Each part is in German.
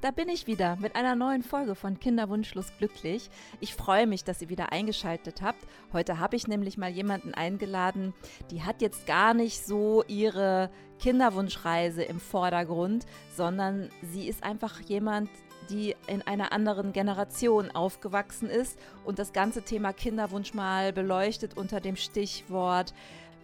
Da bin ich wieder mit einer neuen Folge von Kinderwunschlos glücklich. Ich freue mich, dass ihr wieder eingeschaltet habt. Heute habe ich nämlich mal jemanden eingeladen, die hat jetzt gar nicht so ihre Kinderwunschreise im Vordergrund, sondern sie ist einfach jemand, die in einer anderen Generation aufgewachsen ist und das ganze Thema Kinderwunsch mal beleuchtet unter dem Stichwort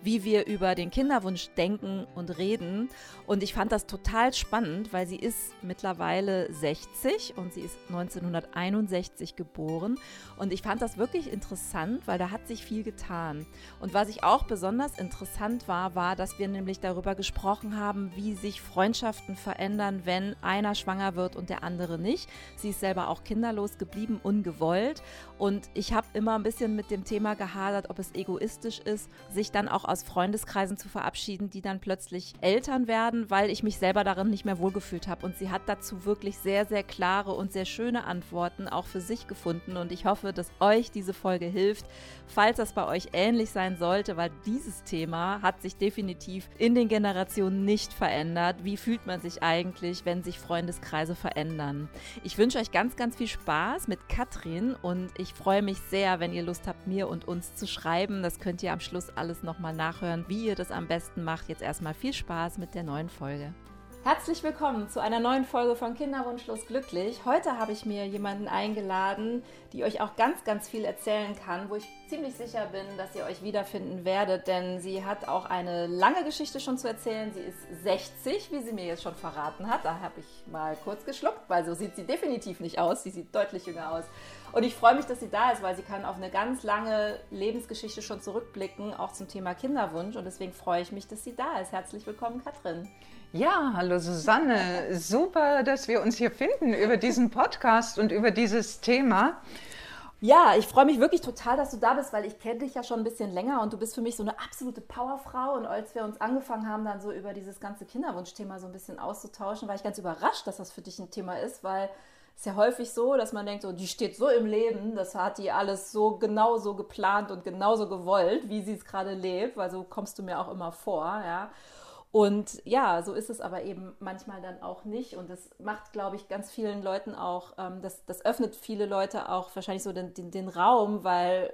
wie wir über den Kinderwunsch denken und reden. Und ich fand das total spannend, weil sie ist mittlerweile 60 und sie ist 1961 geboren. Und ich fand das wirklich interessant, weil da hat sich viel getan. Und was ich auch besonders interessant war, war, dass wir nämlich darüber gesprochen haben, wie sich Freundschaften verändern, wenn einer schwanger wird und der andere nicht. Sie ist selber auch kinderlos geblieben, ungewollt. Und ich habe immer ein bisschen mit dem Thema gehadert, ob es egoistisch ist, sich dann auch aus Freundeskreisen zu verabschieden, die dann plötzlich Eltern werden, weil ich mich selber darin nicht mehr wohlgefühlt habe. Und sie hat dazu wirklich sehr, sehr klare und sehr schöne Antworten auch für sich gefunden. Und ich hoffe, dass euch diese Folge hilft, falls das bei euch ähnlich sein sollte, weil dieses Thema hat sich definitiv in den Generationen nicht verändert. Wie fühlt man sich eigentlich, wenn sich Freundeskreise verändern? Ich wünsche euch ganz, ganz viel Spaß mit Katrin und ich freue mich sehr, wenn ihr Lust habt, mir und uns zu schreiben. Das könnt ihr am Schluss alles nochmal nachhören, wie ihr das am besten macht. Jetzt erstmal viel Spaß mit der neuen Folge. Herzlich willkommen zu einer neuen Folge von Kinderwunschlos glücklich. Heute habe ich mir jemanden eingeladen, die euch auch ganz, ganz viel erzählen kann, wo ich ziemlich sicher bin, dass ihr euch wiederfinden werdet, denn sie hat auch eine lange Geschichte schon zu erzählen. Sie ist 60, wie sie mir jetzt schon verraten hat. Da habe ich mal kurz geschluckt, weil so sieht sie definitiv nicht aus. Sie sieht deutlich jünger aus. Und ich freue mich, dass sie da ist, weil sie kann auf eine ganz lange Lebensgeschichte schon zurückblicken, auch zum Thema Kinderwunsch. Und deswegen freue ich mich, dass sie da ist. Herzlich willkommen, Katrin. Ja, hallo Susanne. Super, dass wir uns hier finden über diesen Podcast und über dieses Thema. Ja, ich freue mich wirklich total, dass du da bist, weil ich kenne dich ja schon ein bisschen länger und du bist für mich so eine absolute Powerfrau. Und als wir uns angefangen haben, dann so über dieses ganze Kinderwunschthema so ein bisschen auszutauschen, war ich ganz überrascht, dass das für dich ein Thema ist, weil es ja häufig so, dass man denkt, so, die steht so im Leben, das hat die alles so genauso geplant und genauso gewollt, wie sie es gerade lebt, weil so kommst du mir auch immer vor, ja. Und ja, so ist es aber eben manchmal dann auch nicht. Und das macht, glaube ich, ganz vielen Leuten auch, ähm, das, das öffnet viele Leute auch wahrscheinlich so den, den, den Raum, weil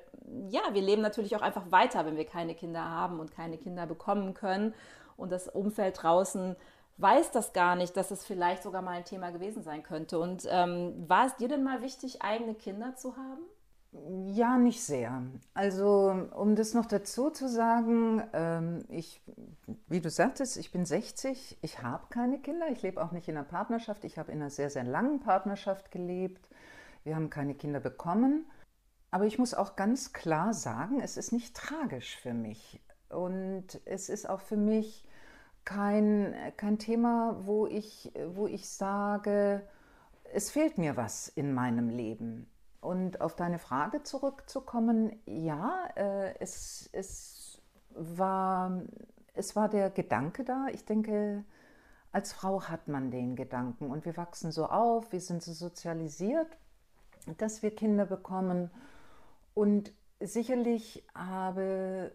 ja, wir leben natürlich auch einfach weiter, wenn wir keine Kinder haben und keine Kinder bekommen können. Und das Umfeld draußen weiß das gar nicht, dass es vielleicht sogar mal ein Thema gewesen sein könnte. Und ähm, war es dir denn mal wichtig, eigene Kinder zu haben? Ja, nicht sehr. Also, um das noch dazu zu sagen, ähm, ich, wie du sagtest, ich bin 60, ich habe keine Kinder, ich lebe auch nicht in einer Partnerschaft, ich habe in einer sehr, sehr langen Partnerschaft gelebt, wir haben keine Kinder bekommen. Aber ich muss auch ganz klar sagen, es ist nicht tragisch für mich. Und es ist auch für mich kein, kein Thema, wo ich, wo ich sage, es fehlt mir was in meinem Leben. Und auf deine Frage zurückzukommen, ja, äh, es, es, war, es war der Gedanke da. Ich denke, als Frau hat man den Gedanken und wir wachsen so auf, wir sind so sozialisiert, dass wir Kinder bekommen. Und sicherlich habe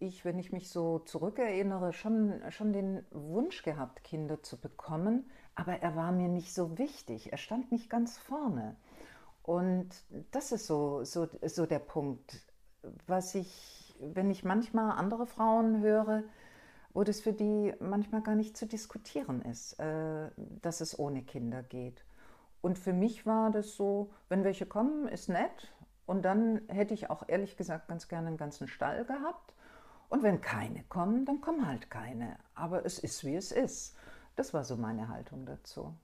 ich, wenn ich mich so zurückerinnere, schon, schon den Wunsch gehabt, Kinder zu bekommen, aber er war mir nicht so wichtig, er stand nicht ganz vorne. Und das ist so, so, so der Punkt, was ich, wenn ich manchmal andere Frauen höre, wo das für die manchmal gar nicht zu diskutieren ist, äh, dass es ohne Kinder geht. Und für mich war das so, wenn welche kommen, ist nett. Und dann hätte ich auch ehrlich gesagt ganz gerne einen ganzen Stall gehabt. Und wenn keine kommen, dann kommen halt keine. Aber es ist, wie es ist. Das war so meine Haltung dazu.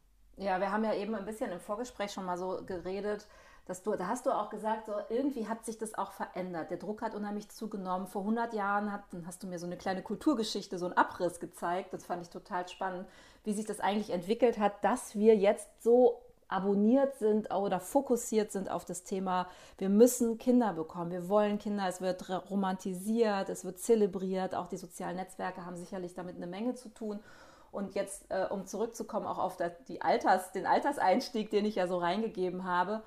Ja, wir haben ja eben ein bisschen im Vorgespräch schon mal so geredet, dass du, da hast du auch gesagt, so irgendwie hat sich das auch verändert. Der Druck hat unheimlich zugenommen. Vor 100 Jahren hat, dann hast du mir so eine kleine Kulturgeschichte, so einen Abriss gezeigt. Das fand ich total spannend, wie sich das eigentlich entwickelt hat, dass wir jetzt so abonniert sind oder fokussiert sind auf das Thema, wir müssen Kinder bekommen, wir wollen Kinder, es wird romantisiert, es wird zelebriert, auch die sozialen Netzwerke haben sicherlich damit eine Menge zu tun. Und jetzt, äh, um zurückzukommen, auch auf das, die Alters, den Alterseinstieg, den ich ja so reingegeben habe,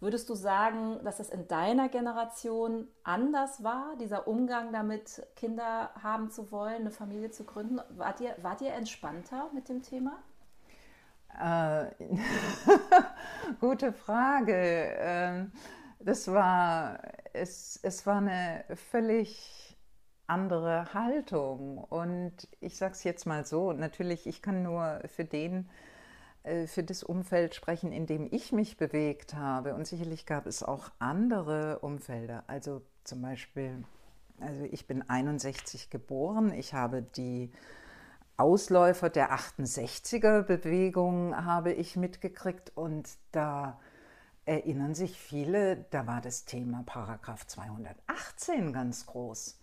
würdest du sagen, dass es in deiner Generation anders war, dieser Umgang damit, Kinder haben zu wollen, eine Familie zu gründen? Wart ihr, wart ihr entspannter mit dem Thema? Äh, gute Frage. Ähm, das war, es, es war eine völlig andere Haltung. Und ich sage es jetzt mal so, natürlich, ich kann nur für den, äh, für das Umfeld sprechen, in dem ich mich bewegt habe. Und sicherlich gab es auch andere Umfelder. Also zum Beispiel, also ich bin 61 geboren, ich habe die Ausläufer der 68er Bewegung habe ich mitgekriegt und da erinnern sich viele, da war das Thema Paragraph 218 ganz groß.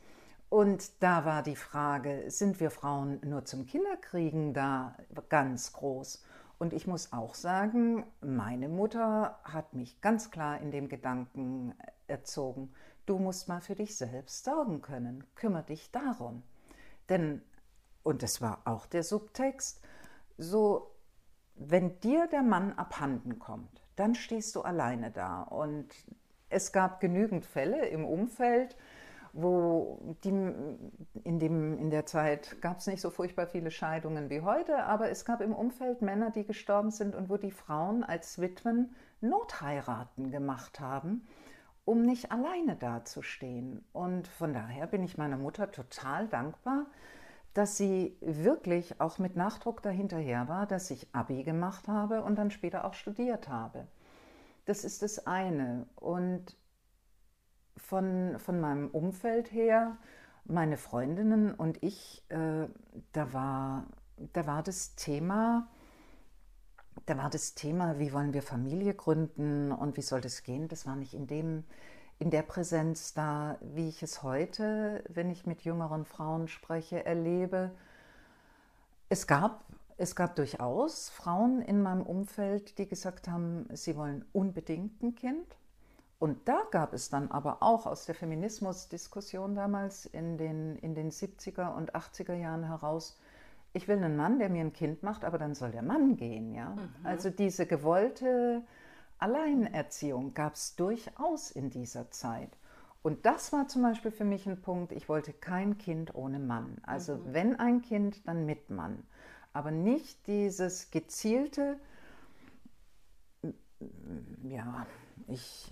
Und da war die Frage, sind wir Frauen nur zum Kinderkriegen da ganz groß? Und ich muss auch sagen, meine Mutter hat mich ganz klar in dem Gedanken erzogen, du musst mal für dich selbst sorgen können, kümmere dich darum. Denn, und das war auch der Subtext, so, wenn dir der Mann abhanden kommt, dann stehst du alleine da. Und es gab genügend Fälle im Umfeld, wo die, in, dem, in der Zeit gab es nicht so furchtbar viele Scheidungen wie heute, aber es gab im Umfeld Männer, die gestorben sind und wo die Frauen als Witwen Notheiraten gemacht haben, um nicht alleine dazustehen. Und von daher bin ich meiner Mutter total dankbar, dass sie wirklich auch mit Nachdruck dahinterher war, dass ich Abi gemacht habe und dann später auch studiert habe. Das ist das eine. Und von, von meinem Umfeld her, meine Freundinnen und ich, äh, da, war, da war das Thema, da war das Thema, wie wollen wir Familie gründen und wie soll das gehen, das war nicht in dem in der Präsenz da, wie ich es heute, wenn ich mit jüngeren Frauen spreche, erlebe. Es gab, es gab durchaus Frauen in meinem Umfeld, die gesagt haben, sie wollen unbedingt ein Kind. Und da gab es dann aber auch aus der Feminismusdiskussion damals in den, in den 70er und 80er Jahren heraus, ich will einen Mann, der mir ein Kind macht, aber dann soll der Mann gehen. Ja? Mhm. Also diese gewollte Alleinerziehung gab es durchaus in dieser Zeit. Und das war zum Beispiel für mich ein Punkt, ich wollte kein Kind ohne Mann. Also mhm. wenn ein Kind, dann mit Mann. Aber nicht dieses gezielte, ja, ich,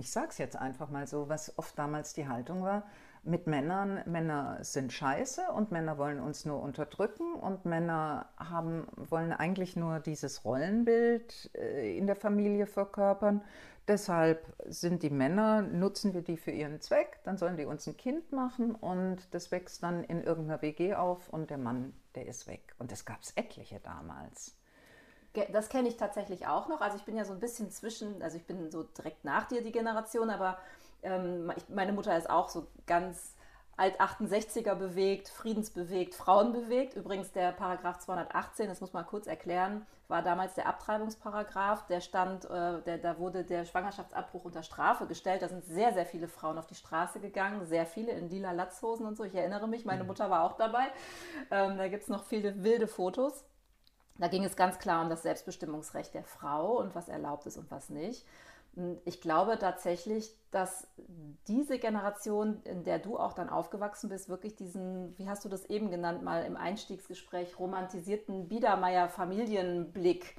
ich sage es jetzt einfach mal so, was oft damals die Haltung war, mit Männern, Männer sind scheiße und Männer wollen uns nur unterdrücken und Männer haben, wollen eigentlich nur dieses Rollenbild äh, in der Familie verkörpern. Deshalb sind die Männer, nutzen wir die für ihren Zweck, dann sollen die uns ein Kind machen und das wächst dann in irgendeiner WG auf und der Mann, der ist weg. Und das gab es etliche damals. Das kenne ich tatsächlich auch noch. Also ich bin ja so ein bisschen zwischen, also ich bin so direkt nach dir die Generation, aber ähm, ich, meine Mutter ist auch so ganz alt 68er bewegt, friedensbewegt, frauenbewegt. Übrigens der Paragraph 218, das muss man kurz erklären, war damals der Abtreibungsparagraph. Der stand, äh, der, da wurde der Schwangerschaftsabbruch unter Strafe gestellt. Da sind sehr, sehr viele Frauen auf die Straße gegangen, sehr viele in lila Latzhosen und so. Ich erinnere mich, meine mhm. Mutter war auch dabei. Ähm, da gibt es noch viele wilde Fotos. Da ging es ganz klar um das Selbstbestimmungsrecht der Frau und was erlaubt ist und was nicht. Ich glaube tatsächlich, dass diese Generation, in der du auch dann aufgewachsen bist, wirklich diesen, wie hast du das eben genannt, mal im Einstiegsgespräch, romantisierten Biedermeier-Familienblick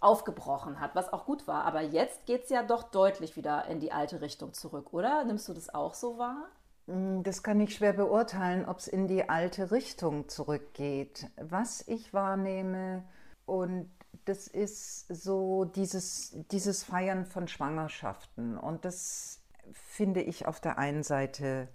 aufgebrochen hat, was auch gut war. Aber jetzt geht es ja doch deutlich wieder in die alte Richtung zurück, oder? Nimmst du das auch so wahr? Mm, das kann ich schwer beurteilen, ob es in die alte Richtung zurückgeht. Was ich wahrnehme, und das ist so dieses, dieses Feiern von Schwangerschaften. Und das finde ich auf der einen Seite,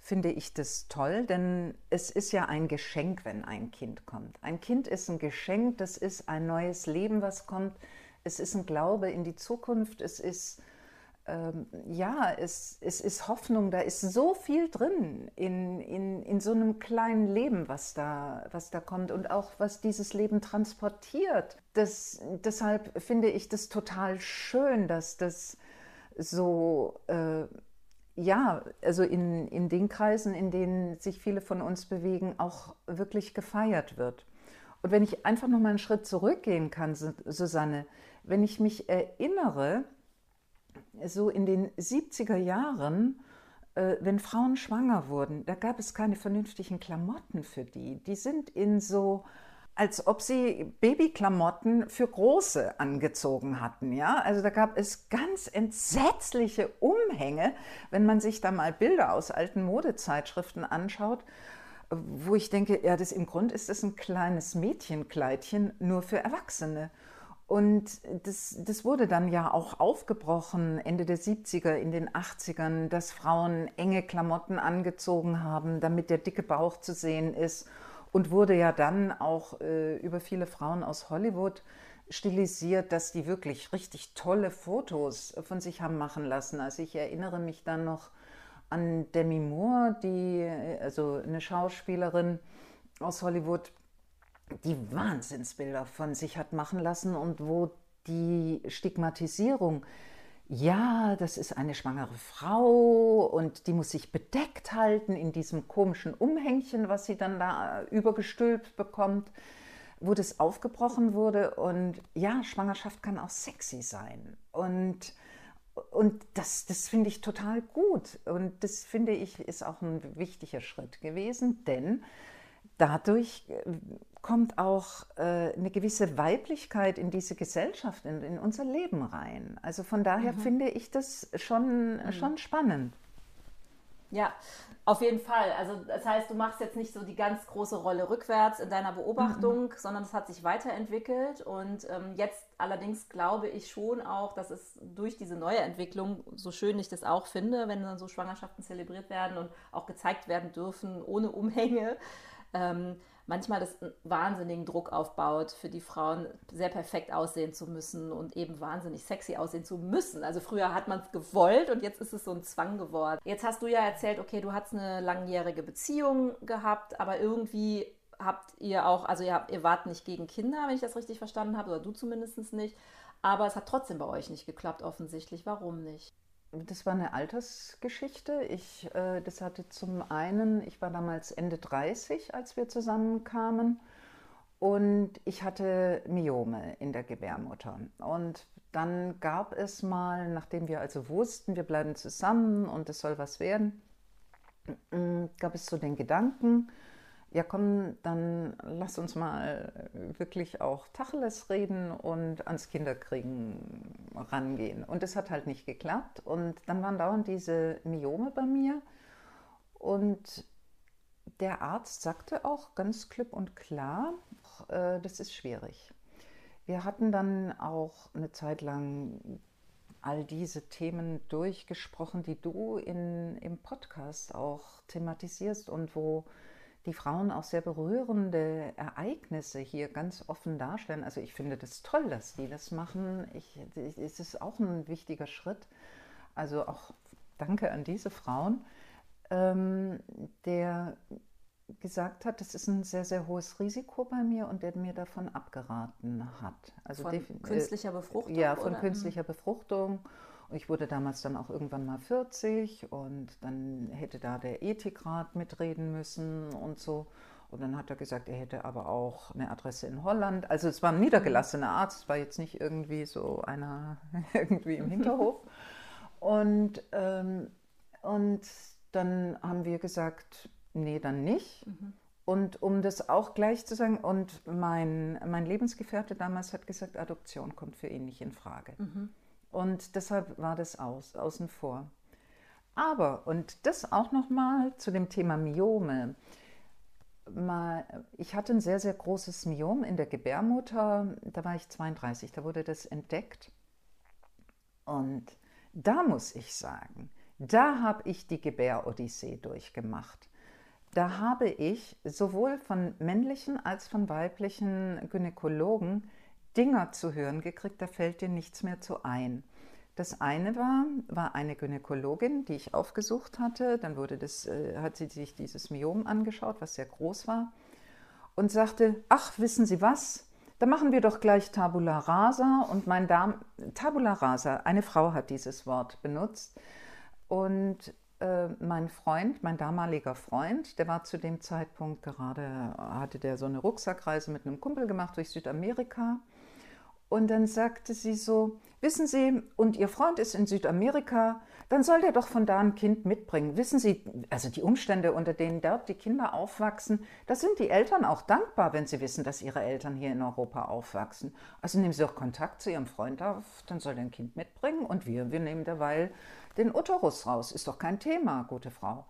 finde ich das toll, denn es ist ja ein Geschenk, wenn ein Kind kommt. Ein Kind ist ein Geschenk, das ist ein neues Leben, was kommt. Es ist ein Glaube in die Zukunft, es ist ähm, ja, es, es ist Hoffnung, da ist so viel drin in, in, in so einem kleinen Leben, was da, was da kommt und auch was dieses Leben transportiert. Das, deshalb finde ich das total schön, dass das so, äh, ja, also in, in den Kreisen, in denen sich viele von uns bewegen, auch wirklich gefeiert wird. Und wenn ich einfach noch mal einen Schritt zurückgehen kann, Susanne, wenn ich mich erinnere, so in den 70er Jahren, äh, wenn Frauen schwanger wurden, da gab es keine vernünftigen Klamotten für die. Die sind in so als ob sie Babyklamotten für Große angezogen hatten. Ja? Also da gab es ganz entsetzliche Umhänge, wenn man sich da mal Bilder aus alten Modezeitschriften anschaut, wo ich denke, ja, das im Grunde ist das ein kleines Mädchenkleidchen nur für Erwachsene. Und das, das wurde dann ja auch aufgebrochen Ende der 70er, in den 80ern, dass Frauen enge Klamotten angezogen haben, damit der dicke Bauch zu sehen ist. Und wurde ja dann auch äh, über viele Frauen aus Hollywood stilisiert, dass die wirklich richtig tolle Fotos von sich haben machen lassen. Also ich erinnere mich dann noch an Demi Moore, die, also eine Schauspielerin aus Hollywood, die Wahnsinnsbilder von sich hat machen lassen und wo die Stigmatisierung, ja, das ist eine schwangere Frau und die muss sich bedeckt halten in diesem komischen Umhängchen, was sie dann da übergestülpt bekommt, wo das aufgebrochen wurde. Und ja, Schwangerschaft kann auch sexy sein. Und, und das, das finde ich total gut. Und das finde ich ist auch ein wichtiger Schritt gewesen, denn dadurch äh, kommt auch äh, eine gewisse Weiblichkeit in diese Gesellschaft, in, in unser Leben rein. Also von daher mhm. finde ich das schon, mhm. schon spannend. Ja, auf jeden Fall. Also das heißt, du machst jetzt nicht so die ganz große Rolle rückwärts in deiner Beobachtung, mhm. sondern es hat sich weiterentwickelt. Und ähm, jetzt allerdings glaube ich schon auch, dass es durch diese neue Entwicklung, so schön ich das auch finde, wenn dann so Schwangerschaften zelebriert werden und auch gezeigt werden dürfen ohne Umhänge, ähm, manchmal das wahnsinnigen Druck aufbaut, für die Frauen sehr perfekt aussehen zu müssen und eben wahnsinnig sexy aussehen zu müssen. Also früher hat man es gewollt und jetzt ist es so ein Zwang geworden. Jetzt hast du ja erzählt, okay, du hast eine langjährige Beziehung gehabt, aber irgendwie habt ihr auch, also ihr, ihr wart nicht gegen Kinder, wenn ich das richtig verstanden habe, oder du zumindest nicht. Aber es hat trotzdem bei euch nicht geklappt, offensichtlich. Warum nicht? Das war eine Altersgeschichte. Ich, äh, das hatte zum einen, ich war damals Ende 30, als wir zusammenkamen. Und ich hatte Myome in der Gebärmutter. Und dann gab es mal, nachdem wir also wussten, wir bleiben zusammen und es soll was werden, gab es so den Gedanken, ja komm, dann lass uns mal wirklich auch Tacheles reden und ans Kinderkriegen rangehen. Und das hat halt nicht geklappt. Und dann waren dauernd diese Myome bei mir. Und der Arzt sagte auch ganz klipp und klar, äh, das ist schwierig. Wir hatten dann auch eine Zeit lang all diese Themen durchgesprochen, die du in, im Podcast auch thematisierst und wo die Frauen auch sehr berührende Ereignisse hier ganz offen darstellen. Also ich finde das toll, dass die das machen. Ich, es ist auch ein wichtiger Schritt. Also auch danke an diese Frauen, ähm, der gesagt hat, das ist ein sehr, sehr hohes Risiko bei mir und der mir davon abgeraten hat. Also von künstlicher Befruchtung? Ja, von oder? künstlicher Befruchtung ich wurde damals dann auch irgendwann mal 40 und dann hätte da der Ethikrat mitreden müssen und so. Und dann hat er gesagt, er hätte aber auch eine Adresse in Holland. Also es war ein niedergelassener Arzt, es war jetzt nicht irgendwie so einer irgendwie im Hinterhof. Und, ähm, und dann haben wir gesagt, nee, dann nicht. Mhm. Und um das auch gleich zu sagen, und mein, mein Lebensgefährte damals hat gesagt, Adoption kommt für ihn nicht in Frage. Mhm. Und deshalb war das aus, außen vor. Aber, und das auch nochmal zu dem Thema Myome. Mal, ich hatte ein sehr, sehr großes Myom in der Gebärmutter. Da war ich 32, da wurde das entdeckt. Und da muss ich sagen, da habe ich die Gebärodyssee durchgemacht. Da habe ich sowohl von männlichen als von weiblichen Gynäkologen Dinger zu hören gekriegt, da fällt dir nichts mehr zu ein. Das eine war, war eine Gynäkologin, die ich aufgesucht hatte. Dann wurde das, äh, hat sie sich dieses Myom angeschaut, was sehr groß war, und sagte: Ach, wissen Sie was? Da machen wir doch gleich Tabula rasa. Und mein Darm, Tabula rasa, eine Frau hat dieses Wort benutzt. Und äh, mein Freund, mein damaliger Freund, der war zu dem Zeitpunkt gerade, hatte der so eine Rucksackreise mit einem Kumpel gemacht durch Südamerika. Und dann sagte sie so, wissen Sie, und Ihr Freund ist in Südamerika, dann soll der doch von da ein Kind mitbringen. Wissen Sie, also die Umstände, unter denen dort die Kinder aufwachsen, da sind die Eltern auch dankbar, wenn sie wissen, dass ihre Eltern hier in Europa aufwachsen. Also nehmen Sie doch Kontakt zu Ihrem Freund auf, dann soll der ein Kind mitbringen und wir, wir nehmen derweil den Uterus raus. Ist doch kein Thema, gute Frau.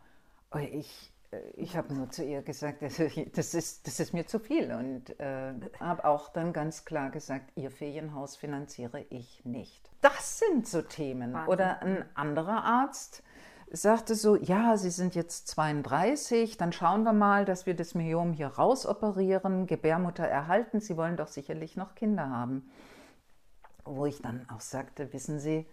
Ich, ich habe nur zu ihr gesagt, das ist, das ist mir zu viel und äh, habe auch dann ganz klar gesagt, ihr Ferienhaus finanziere ich nicht. Das sind so Themen. Wahnsinn. Oder ein anderer Arzt sagte so, ja, Sie sind jetzt 32, dann schauen wir mal, dass wir das Myom hier rausoperieren, Gebärmutter erhalten, Sie wollen doch sicherlich noch Kinder haben. Wo ich dann auch sagte, wissen Sie,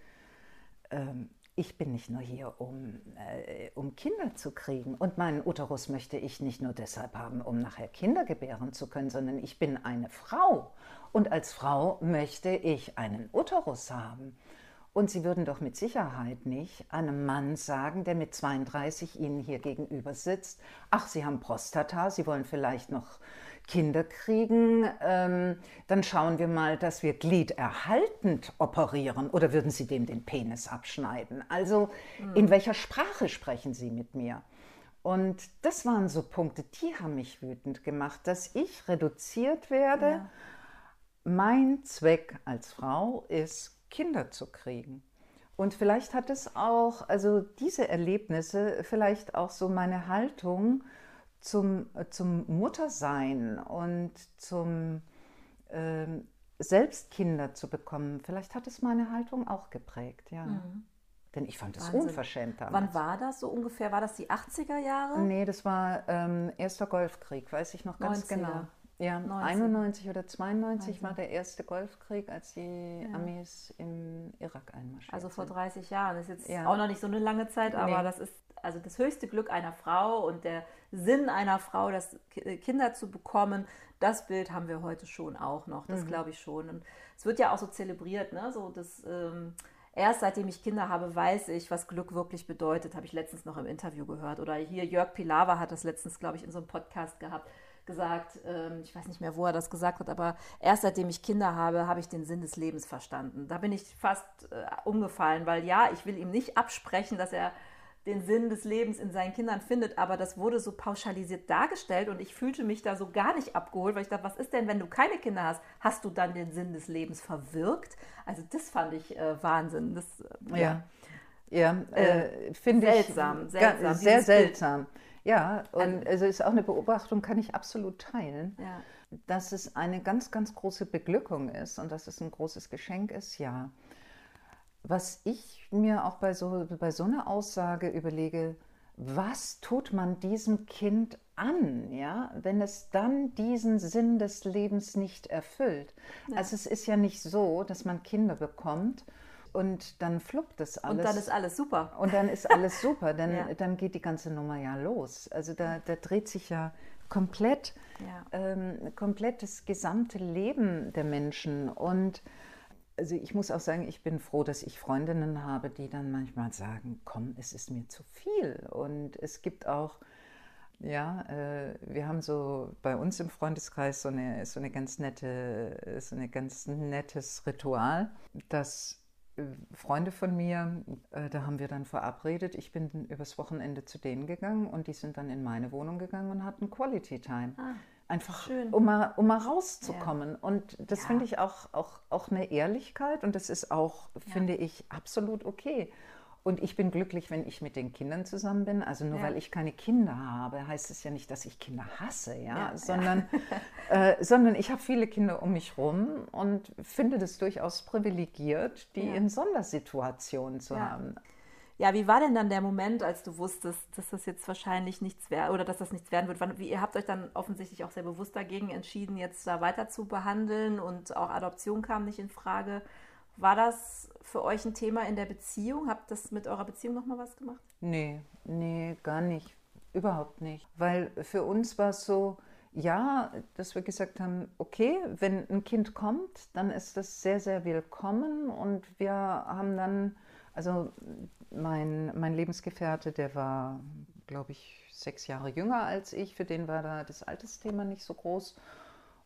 ähm, ich bin nicht nur hier, um, äh, um Kinder zu kriegen. Und meinen Uterus möchte ich nicht nur deshalb haben, um nachher Kinder gebären zu können, sondern ich bin eine Frau. Und als Frau möchte ich einen Uterus haben. Und Sie würden doch mit Sicherheit nicht einem Mann sagen, der mit 32 Ihnen hier gegenüber sitzt, ach, Sie haben Prostata, Sie wollen vielleicht noch Kinder kriegen, ähm, dann schauen wir mal, dass wir gliederhaltend operieren oder würden Sie dem den Penis abschneiden? Also mhm. in welcher Sprache sprechen Sie mit mir? Und das waren so Punkte, die haben mich wütend gemacht, dass ich reduziert werde. Ja. Mein Zweck als Frau ist, Kinder zu kriegen. Und vielleicht hat es auch, also diese Erlebnisse, vielleicht auch so meine Haltung, zum, zum Muttersein und zum äh, Selbstkinder zu bekommen, vielleicht hat es meine Haltung auch geprägt, ja. Mhm. Denn ich fand es unverschämt damals. Wann war das so ungefähr? War das die 80er Jahre? Nee, das war ähm, erster Golfkrieg, weiß ich noch ganz 90er. genau. Ja, 90. 91 oder 92 90. war der erste Golfkrieg, als die ja. Amis im Irak einmarschiert Also vor 30 Jahren. Das ist jetzt ja. auch noch nicht so eine lange Zeit, aber nee. das ist also das höchste Glück einer Frau und der Sinn einer Frau, das äh, Kinder zu bekommen, das Bild haben wir heute schon auch noch. Das mhm. glaube ich schon. Und es wird ja auch so zelebriert, ne? So das ähm, erst seitdem ich Kinder habe, weiß ich, was Glück wirklich bedeutet. Habe ich letztens noch im Interview gehört. Oder hier Jörg Pilawa hat das letztens, glaube ich, in so einem Podcast gehabt gesagt, ähm, ich weiß nicht mehr, wo er das gesagt hat, aber erst seitdem ich Kinder habe, habe ich den Sinn des Lebens verstanden. Da bin ich fast äh, umgefallen, weil ja, ich will ihm nicht absprechen, dass er den Sinn des Lebens in seinen Kindern findet, aber das wurde so pauschalisiert dargestellt und ich fühlte mich da so gar nicht abgeholt, weil ich dachte, was ist denn, wenn du keine Kinder hast? Hast du dann den Sinn des Lebens verwirkt? Also das fand ich äh, Wahnsinn. Das, äh, ja, ja, äh, äh finde ich seltsam, seltsam sehr seltsam. Bild. Ja, und also, ist auch eine Beobachtung, kann ich absolut teilen. Ja. Dass es eine ganz, ganz große Beglückung ist und dass es ein großes Geschenk ist, ja. Was ich mir auch bei so, bei so einer Aussage überlege, was tut man diesem Kind an, ja, wenn es dann diesen Sinn des Lebens nicht erfüllt? Ja. Also es ist ja nicht so, dass man Kinder bekommt und dann fluppt das alles. Und dann ist alles super. Und dann ist alles super, dann, ja. dann geht die ganze Nummer ja los. Also da, da dreht sich ja komplett, ja. Ähm, komplett das gesamte Leben der Menschen. Und also ich muss auch sagen, ich bin froh, dass ich Freundinnen habe, die dann manchmal sagen, komm, es ist mir zu viel. Und es gibt auch, ja, äh, wir haben so bei uns im Freundeskreis so eine, so eine ganz nette, so ein ganz nettes Ritual, dass Freunde von mir, äh, da haben wir dann verabredet. Ich bin übers Wochenende zu denen gegangen und die sind dann in meine Wohnung gegangen und hatten Quality Time. Ah, Einfach, um mal, um mal rauszukommen. Ja. Und das ja. finde ich auch, auch, auch eine Ehrlichkeit und das ist auch, ja. finde ich, absolut okay. Und ich bin glücklich, wenn ich mit den Kindern zusammen bin. Also nur ja. weil ich keine Kinder habe, heißt es ja nicht, dass ich Kinder hasse, ja, ja sondern, ja. Äh, sondern ich habe viele Kinder um mich rum und finde das durchaus privilegiert, die in Sondersituationen zu haben. Ja, wie war denn dann der Moment, als du wusstest, dass das jetzt wahrscheinlich nichts wäre oder dass das nichts werden wird? Wie, ihr habt euch dann offensichtlich auch sehr bewusst dagegen entschieden, jetzt da weiter zu behandeln und auch Adoption kam nicht in Frage. War das für euch ein Thema in der Beziehung? Habt das mit eurer Beziehung nochmal was gemacht? Nee, nee, gar nicht. Überhaupt nicht. Weil für uns war es so, ja, dass wir gesagt haben, okay, wenn ein Kind kommt, dann ist das sehr, sehr willkommen. Und wir haben dann, also mein, mein Lebensgefährte, der war, glaube ich, sechs Jahre jünger als ich, für den war da das Altersthema nicht so groß.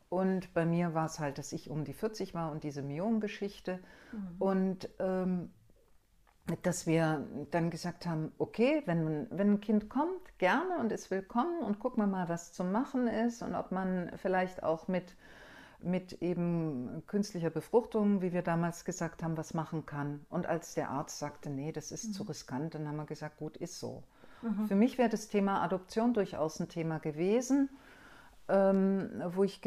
Und bei mir war es halt, dass ich um die 40 war und diese Myom-Geschichte. Mhm. Und ähm, dass wir dann gesagt haben, okay, wenn, wenn ein Kind kommt, gerne und ist willkommen und gucken wir mal, was zu machen ist und ob man vielleicht auch mit, mit eben künstlicher Befruchtung, wie wir damals gesagt haben, was machen kann. Und als der Arzt sagte, nee, das ist mhm. zu riskant, dann haben wir gesagt, gut, ist so. Mhm. Für mich wäre das Thema Adoption durchaus ein Thema gewesen, ähm, wo ich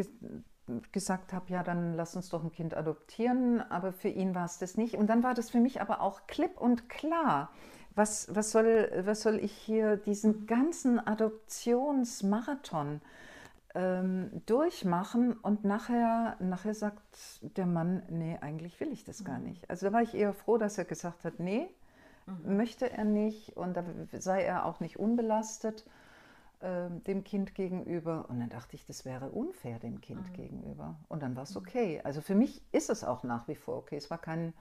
gesagt habe, ja, dann lass uns doch ein Kind adoptieren, aber für ihn war es das nicht. Und dann war das für mich aber auch klipp und klar. Was, was, soll, was soll ich hier diesen ganzen Adoptionsmarathon ähm, durchmachen und nachher, nachher sagt der Mann, nee, eigentlich will ich das gar mhm. nicht. Also da war ich eher froh, dass er gesagt hat, nee, mhm. möchte er nicht und da sei er auch nicht unbelastet äh, dem Kind gegenüber. Und dann dachte ich, das wäre unfair dem Kind mhm. gegenüber. Und dann war es mhm. okay. Also für mich ist es auch nach wie vor okay. Es war kein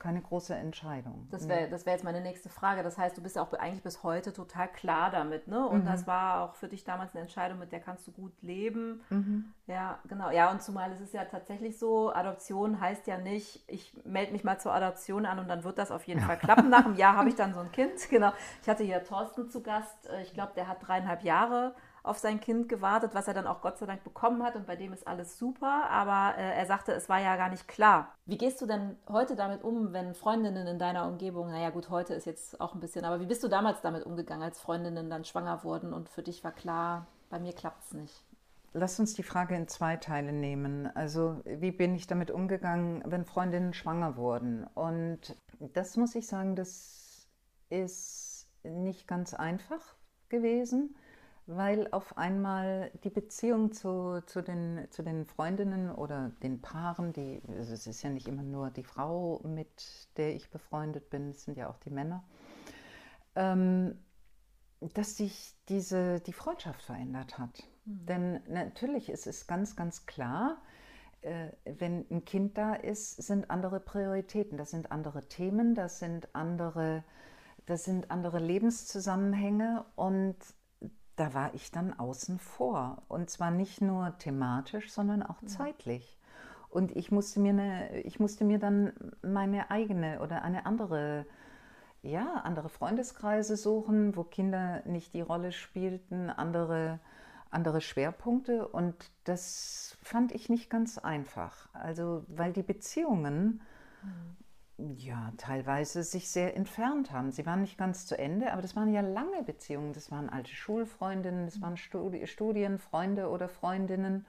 keine große Entscheidung. Das wäre das wär jetzt meine nächste Frage. Das heißt, du bist ja auch eigentlich bis heute total klar damit, ne? Und mhm. das war auch für dich damals eine Entscheidung, mit der kannst du gut leben. Mhm. Ja, genau. Ja, und zumal ist es ja tatsächlich so, Adoption heißt ja nicht, ich melde mich mal zur Adoption an und dann wird das auf jeden Fall klappen. Nach einem Jahr habe ich dann so ein Kind. Genau. Ich hatte hier Thorsten zu Gast. Äh, ich glaube, der hat dreieinhalb Jahre auf sein Kind gewartet, was er dann auch Gott sei Dank bekommen hat und bei dem ist alles super, aber äh, er sagte, es war ja gar nicht klar. Wie gehst du denn heute damit um, wenn Freundinnen in deiner Umgebung, naja gut, heute ist jetzt auch ein bisschen, aber wie bist du damals damit umgegangen, als Freundinnen dann schwanger wurden und für dich war klar, bei mir klappt es nicht? Lass uns die Frage in zwei Teile nehmen. Also wie bin ich damit umgegangen, wenn Freundinnen schwanger wurden? Und das muss ich sagen, das ist nicht ganz einfach gewesen weil auf einmal die Beziehung zu, zu, den, zu den Freundinnen oder den Paaren, die, also es ist ja nicht immer nur die Frau, mit der ich befreundet bin, es sind ja auch die Männer, ähm, dass sich diese, die Freundschaft verändert hat. Mhm. Denn natürlich ist es ganz, ganz klar, äh, wenn ein Kind da ist, sind andere Prioritäten, das sind andere Themen, das sind andere, das sind andere Lebenszusammenhänge und da war ich dann außen vor. Und zwar nicht nur thematisch, sondern auch zeitlich. Und ich musste mir, eine, ich musste mir dann meine eigene oder eine andere, ja, andere Freundeskreise suchen, wo Kinder nicht die Rolle spielten, andere, andere Schwerpunkte. Und das fand ich nicht ganz einfach. Also, weil die Beziehungen mhm ja, teilweise sich sehr entfernt haben. Sie waren nicht ganz zu Ende, aber das waren ja lange Beziehungen. Das waren alte Schulfreundinnen, das waren Studi Studienfreunde oder Freundinnen.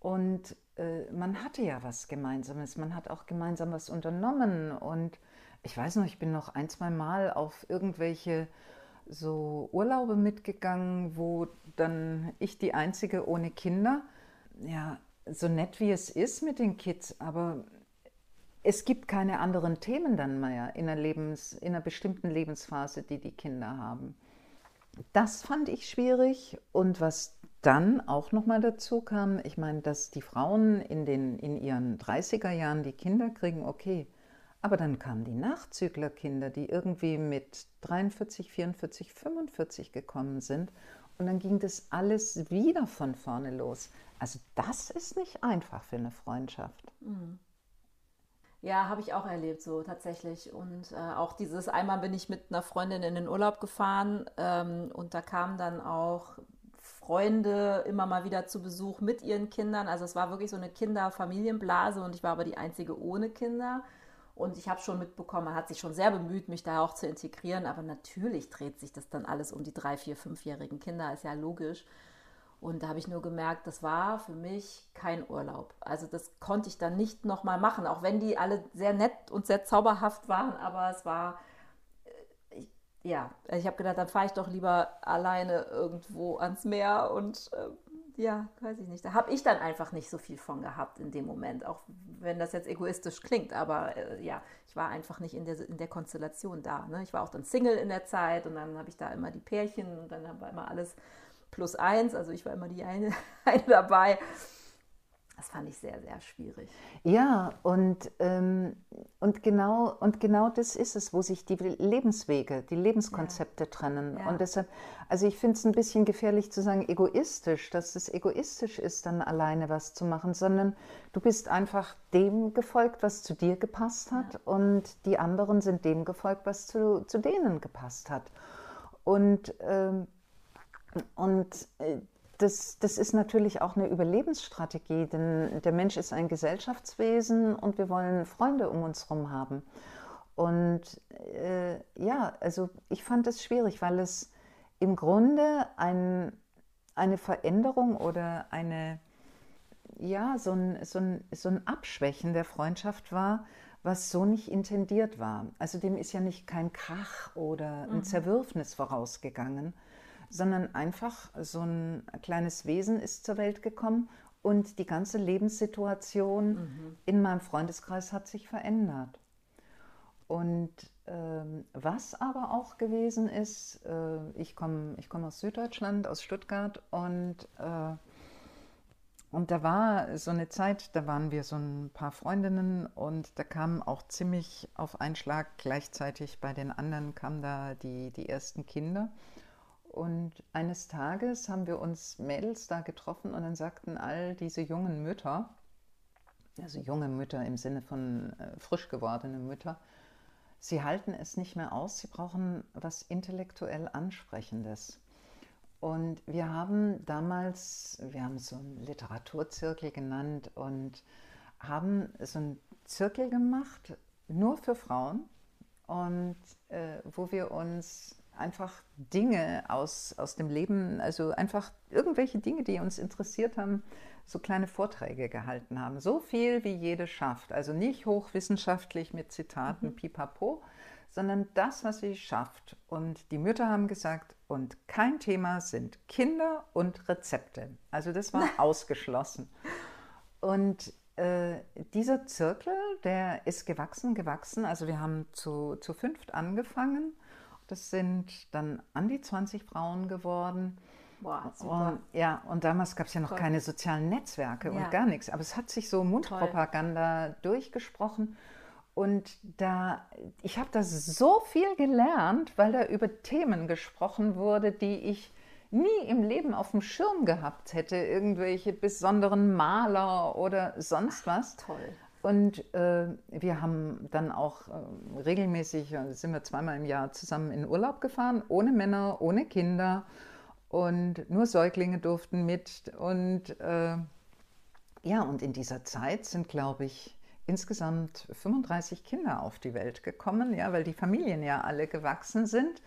Und äh, man hatte ja was Gemeinsames, man hat auch gemeinsam was unternommen. Und ich weiß noch, ich bin noch ein, zwei Mal auf irgendwelche so Urlaube mitgegangen, wo dann ich die Einzige ohne Kinder, ja, so nett wie es ist mit den Kids, aber es gibt keine anderen Themen dann mehr in einer, Lebens-, in einer bestimmten Lebensphase, die die Kinder haben. Das fand ich schwierig und was dann auch nochmal dazu kam, ich meine, dass die Frauen in, den, in ihren 30er Jahren die Kinder kriegen, okay, aber dann kamen die Nachzüglerkinder, die irgendwie mit 43, 44, 45 gekommen sind und dann ging das alles wieder von vorne los. Also das ist nicht einfach für eine Freundschaft. Mhm. Ja, habe ich auch erlebt, so tatsächlich. Und äh, auch dieses einmal bin ich mit einer Freundin in den Urlaub gefahren ähm, und da kamen dann auch Freunde immer mal wieder zu Besuch mit ihren Kindern. Also es war wirklich so eine Kinder-Familienblase und ich war aber die einzige ohne Kinder. Und ich habe schon mitbekommen, man hat sich schon sehr bemüht, mich da auch zu integrieren. Aber natürlich dreht sich das dann alles um die drei, vier, fünfjährigen Kinder, ist ja logisch. Und da habe ich nur gemerkt, das war für mich kein Urlaub. Also das konnte ich dann nicht nochmal machen, auch wenn die alle sehr nett und sehr zauberhaft waren, aber es war, äh, ich, ja, ich habe gedacht, dann fahre ich doch lieber alleine irgendwo ans Meer und äh, ja, weiß ich nicht. Da habe ich dann einfach nicht so viel von gehabt in dem Moment, auch wenn das jetzt egoistisch klingt, aber äh, ja, ich war einfach nicht in der, in der Konstellation da. Ne? Ich war auch dann Single in der Zeit und dann habe ich da immer die Pärchen und dann war immer alles plus eins, also ich war immer die eine, eine dabei. Das fand ich sehr, sehr schwierig. Ja, und, ähm, und, genau, und genau das ist es, wo sich die Lebenswege, die Lebenskonzepte ja. trennen. Ja. Und deshalb, also ich finde es ein bisschen gefährlich zu sagen, egoistisch, dass es egoistisch ist, dann alleine was zu machen, sondern du bist einfach dem gefolgt, was zu dir gepasst hat, ja. und die anderen sind dem gefolgt, was zu, zu denen gepasst hat. Und, ähm, und äh, das, das ist natürlich auch eine Überlebensstrategie, denn der Mensch ist ein Gesellschaftswesen und wir wollen Freunde um uns herum haben. Und äh, ja, also ich fand es schwierig, weil es im Grunde ein, eine Veränderung oder eine, ja, so ein, so, ein, so ein Abschwächen der Freundschaft war, was so nicht intendiert war. Also dem ist ja nicht kein Krach oder ein mhm. Zerwürfnis vorausgegangen, sondern einfach so ein kleines Wesen ist zur Welt gekommen und die ganze Lebenssituation mhm. in meinem Freundeskreis hat sich verändert. Und ähm, was aber auch gewesen ist, äh, ich komme ich komm aus Süddeutschland, aus Stuttgart und, äh, und da war so eine Zeit, da waren wir so ein paar Freundinnen und da kamen auch ziemlich auf einen Schlag gleichzeitig bei den anderen kamen da die, die ersten Kinder. Und eines Tages haben wir uns Mädels da getroffen und dann sagten all diese jungen Mütter, also junge Mütter im Sinne von äh, frisch gewordene Mütter, sie halten es nicht mehr aus, sie brauchen was intellektuell Ansprechendes. Und wir haben damals, wir haben so einen Literaturzirkel genannt und haben so einen Zirkel gemacht, nur für Frauen, und äh, wo wir uns einfach Dinge aus, aus dem Leben, also einfach irgendwelche Dinge, die uns interessiert haben, so kleine Vorträge gehalten haben. So viel, wie jede schafft. Also nicht hochwissenschaftlich mit Zitaten, mhm. pipapo, sondern das, was sie schafft. Und die Mütter haben gesagt, und kein Thema sind Kinder und Rezepte. Also das war ausgeschlossen. Und äh, dieser Zirkel, der ist gewachsen, gewachsen. Also wir haben zu, zu fünft angefangen das sind dann an die 20 Frauen geworden. Boah, super. Und, ja, und damals gab es ja noch Toll. keine sozialen Netzwerke ja. und gar nichts. Aber es hat sich so Mundpropaganda Toll. durchgesprochen. Und da, ich habe da so viel gelernt, weil da über Themen gesprochen wurde, die ich nie im Leben auf dem Schirm gehabt hätte. Irgendwelche besonderen Maler oder sonst was. Ach, toll. Und äh, wir haben dann auch äh, regelmäßig, äh, sind wir zweimal im Jahr zusammen in Urlaub gefahren, ohne Männer, ohne Kinder. Und nur Säuglinge durften mit. Und äh, ja, und in dieser Zeit sind, glaube ich, insgesamt 35 Kinder auf die Welt gekommen, ja, weil die Familien ja alle gewachsen sind.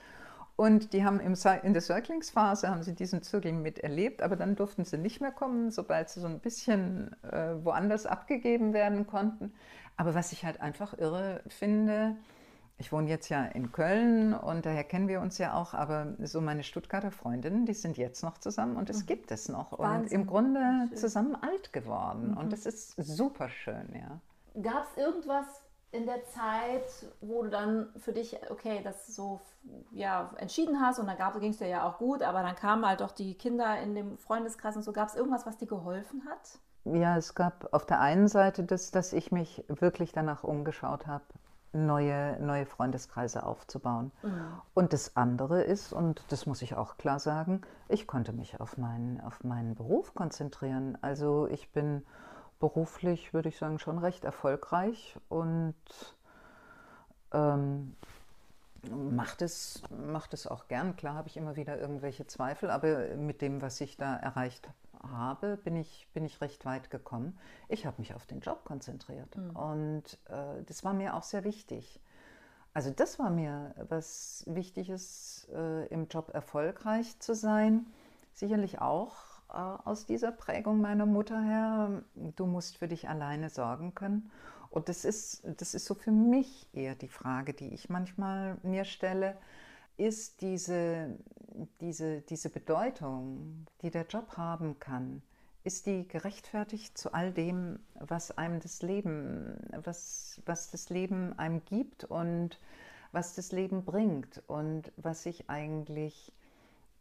Und die haben im, in der Säuglingsphase haben sie diesen Zirkel miterlebt, aber dann durften sie nicht mehr kommen, sobald sie so ein bisschen äh, woanders abgegeben werden konnten. Aber was ich halt einfach irre finde, ich wohne jetzt ja in Köln und daher kennen wir uns ja auch, aber so meine Stuttgarter Freundinnen, die sind jetzt noch zusammen und es mhm. gibt es noch Wahnsinn. und im Grunde zusammen alt geworden mhm. und das ist super schön, ja. Gab es irgendwas in der Zeit, wo du dann für dich, okay, das so ja, entschieden hast und dann ging es dir ja auch gut, aber dann kamen halt doch die Kinder in dem Freundeskreis und so. Gab es irgendwas, was dir geholfen hat? Ja, es gab auf der einen Seite das, dass ich mich wirklich danach umgeschaut habe, neue, neue Freundeskreise aufzubauen. Mhm. Und das andere ist, und das muss ich auch klar sagen, ich konnte mich auf meinen, auf meinen Beruf konzentrieren. Also ich bin beruflich, würde ich sagen, schon recht erfolgreich und ähm, macht, es, macht es auch gern. Klar habe ich immer wieder irgendwelche Zweifel, aber mit dem, was ich da erreicht habe, bin ich, bin ich recht weit gekommen. Ich habe mich auf den Job konzentriert mhm. und äh, das war mir auch sehr wichtig. Also das war mir was Wichtiges, äh, im Job erfolgreich zu sein. Sicherlich auch aus dieser Prägung meiner Mutter her. Du musst für dich alleine sorgen können. Und das ist, das ist so für mich eher die Frage, die ich manchmal mir stelle. Ist diese, diese, diese Bedeutung, die der Job haben kann, ist die gerechtfertigt zu all dem, was einem das Leben, was, was das Leben einem gibt und was das Leben bringt und was ich eigentlich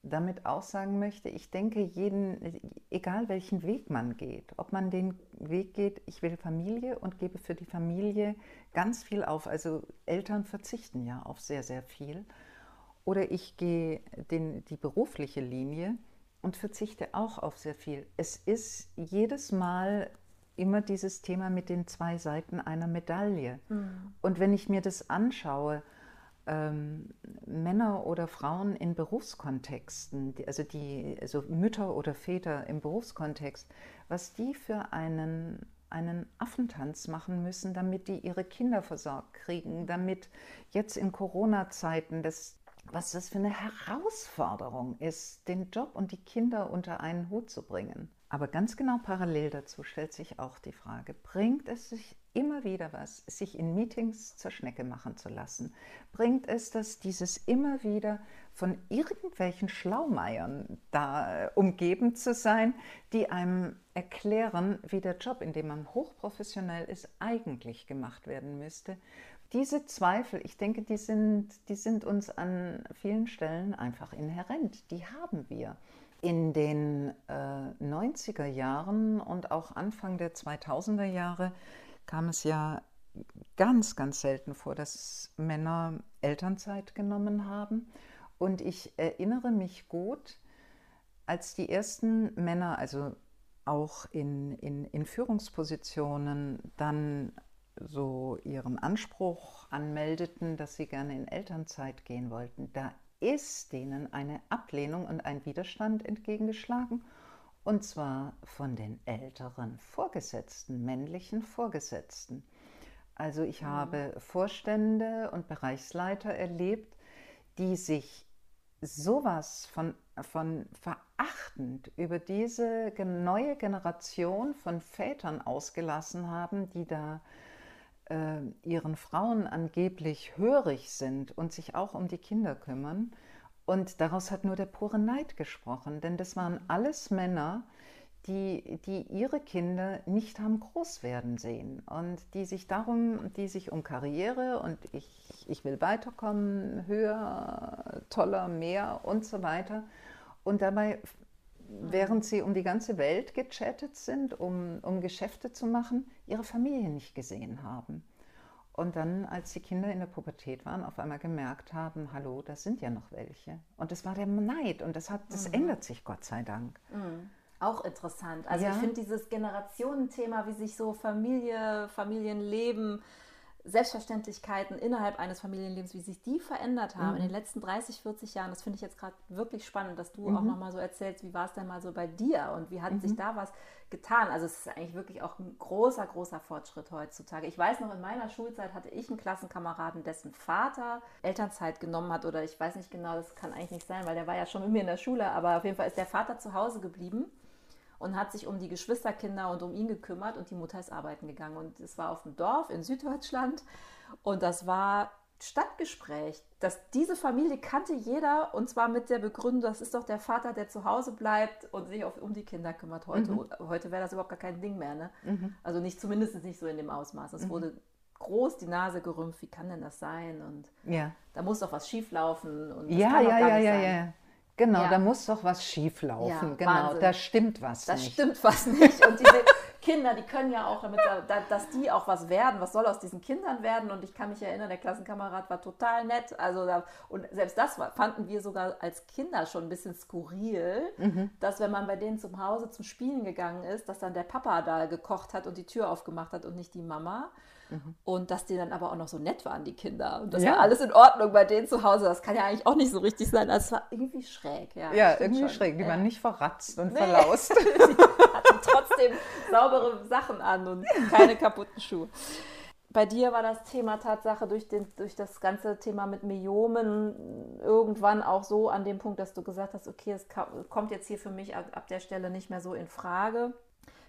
damit auch sagen möchte, ich denke, jeden, egal welchen Weg man geht, ob man den Weg geht, ich will Familie und gebe für die Familie ganz viel auf. Also Eltern verzichten ja auf sehr, sehr viel. Oder ich gehe den, die berufliche Linie und verzichte auch auf sehr viel. Es ist jedes Mal immer dieses Thema mit den zwei Seiten einer Medaille. Mhm. Und wenn ich mir das anschaue, ähm, Männer oder Frauen in Berufskontexten, also die, also Mütter oder Väter im Berufskontext, was die für einen, einen Affentanz machen müssen, damit die ihre Kinder versorgt kriegen, damit jetzt in Corona-Zeiten das was das für eine Herausforderung ist, den Job und die Kinder unter einen Hut zu bringen. Aber ganz genau parallel dazu stellt sich auch die Frage, bringt es sich immer wieder was, sich in Meetings zur Schnecke machen zu lassen? Bringt es das, dieses immer wieder von irgendwelchen Schlaumeiern da äh, umgeben zu sein, die einem erklären, wie der Job, in dem man hochprofessionell ist, eigentlich gemacht werden müsste? Diese Zweifel, ich denke, die sind, die sind uns an vielen Stellen einfach inhärent. Die haben wir in den äh, 90er Jahren und auch Anfang der 2000er Jahre kam es ja ganz, ganz selten vor, dass Männer Elternzeit genommen haben. Und ich erinnere mich gut, als die ersten Männer, also auch in, in, in Führungspositionen, dann so ihren Anspruch anmeldeten, dass sie gerne in Elternzeit gehen wollten. Da ist denen eine Ablehnung und ein Widerstand entgegengeschlagen, und zwar von den älteren Vorgesetzten, männlichen Vorgesetzten. Also ich mhm. habe Vorstände und Bereichsleiter erlebt, die sich sowas von, von verachtend über diese neue Generation von Vätern ausgelassen haben, die da äh, ihren Frauen angeblich hörig sind und sich auch um die Kinder kümmern. Und daraus hat nur der pure Neid gesprochen, denn das waren alles Männer, die, die ihre Kinder nicht haben groß werden sehen und die sich darum, die sich um Karriere und ich, ich will weiterkommen, höher, toller, mehr und so weiter. Und dabei, während sie um die ganze Welt gechattet sind, um, um Geschäfte zu machen, ihre Familie nicht gesehen haben. Und dann, als die Kinder in der Pubertät waren, auf einmal gemerkt haben, hallo, das sind ja noch welche. Und das war der Neid und das, hat, das mhm. ändert sich Gott sei Dank. Mhm. Auch interessant. Also ja. ich finde dieses Generationenthema, wie sich so Familie, Familienleben Selbstverständlichkeiten innerhalb eines Familienlebens, wie sich die verändert haben mhm. in den letzten 30, 40 Jahren, das finde ich jetzt gerade wirklich spannend, dass du mhm. auch nochmal so erzählst, wie war es denn mal so bei dir und wie hat mhm. sich da was getan? Also es ist eigentlich wirklich auch ein großer, großer Fortschritt heutzutage. Ich weiß noch, in meiner Schulzeit hatte ich einen Klassenkameraden, dessen Vater Elternzeit genommen hat oder ich weiß nicht genau, das kann eigentlich nicht sein, weil der war ja schon mit mir in der Schule, aber auf jeden Fall ist der Vater zu Hause geblieben und hat sich um die Geschwisterkinder und um ihn gekümmert und die Mutter ist arbeiten gegangen. Und es war auf dem Dorf in Süddeutschland und das war Stadtgespräch. dass diese Familie kannte jeder und zwar mit der Begründung, das ist doch der Vater, der zu Hause bleibt und sich auf, um die Kinder kümmert. Heute, mhm. heute wäre das überhaupt gar kein Ding mehr. Ne? Mhm. Also nicht, zumindest nicht so in dem Ausmaß. Es mhm. wurde groß die Nase gerümpft, wie kann denn das sein? Und ja. da muss doch was schieflaufen. Und ja, ja, ja, ja, ja. Genau, ja. da muss doch was schieflaufen. Ja, genau, Wahnsinn. da stimmt was das nicht. Das stimmt was nicht. Und diese Kinder, die können ja auch damit, dass die auch was werden. Was soll aus diesen Kindern werden? Und ich kann mich erinnern, der Klassenkamerad war total nett. Also da, und selbst das fanden wir sogar als Kinder schon ein bisschen skurril, mhm. dass wenn man bei denen zum Hause zum Spielen gegangen ist, dass dann der Papa da gekocht hat und die Tür aufgemacht hat und nicht die Mama. Mhm. Und dass die dann aber auch noch so nett waren, die Kinder. Und das ja. war alles in Ordnung bei denen zu Hause. Das kann ja eigentlich auch nicht so richtig sein. Also es war irgendwie schräg. Ja, ja irgendwie schon. schräg. Die ja. waren nicht verratzt und nee. verlaust. die hatten trotzdem saubere Sachen an und keine kaputten Schuhe. Bei dir war das Thema Tatsache durch, den, durch das ganze Thema mit Myomen irgendwann auch so an dem Punkt, dass du gesagt hast, okay, es kommt jetzt hier für mich ab der Stelle nicht mehr so in Frage.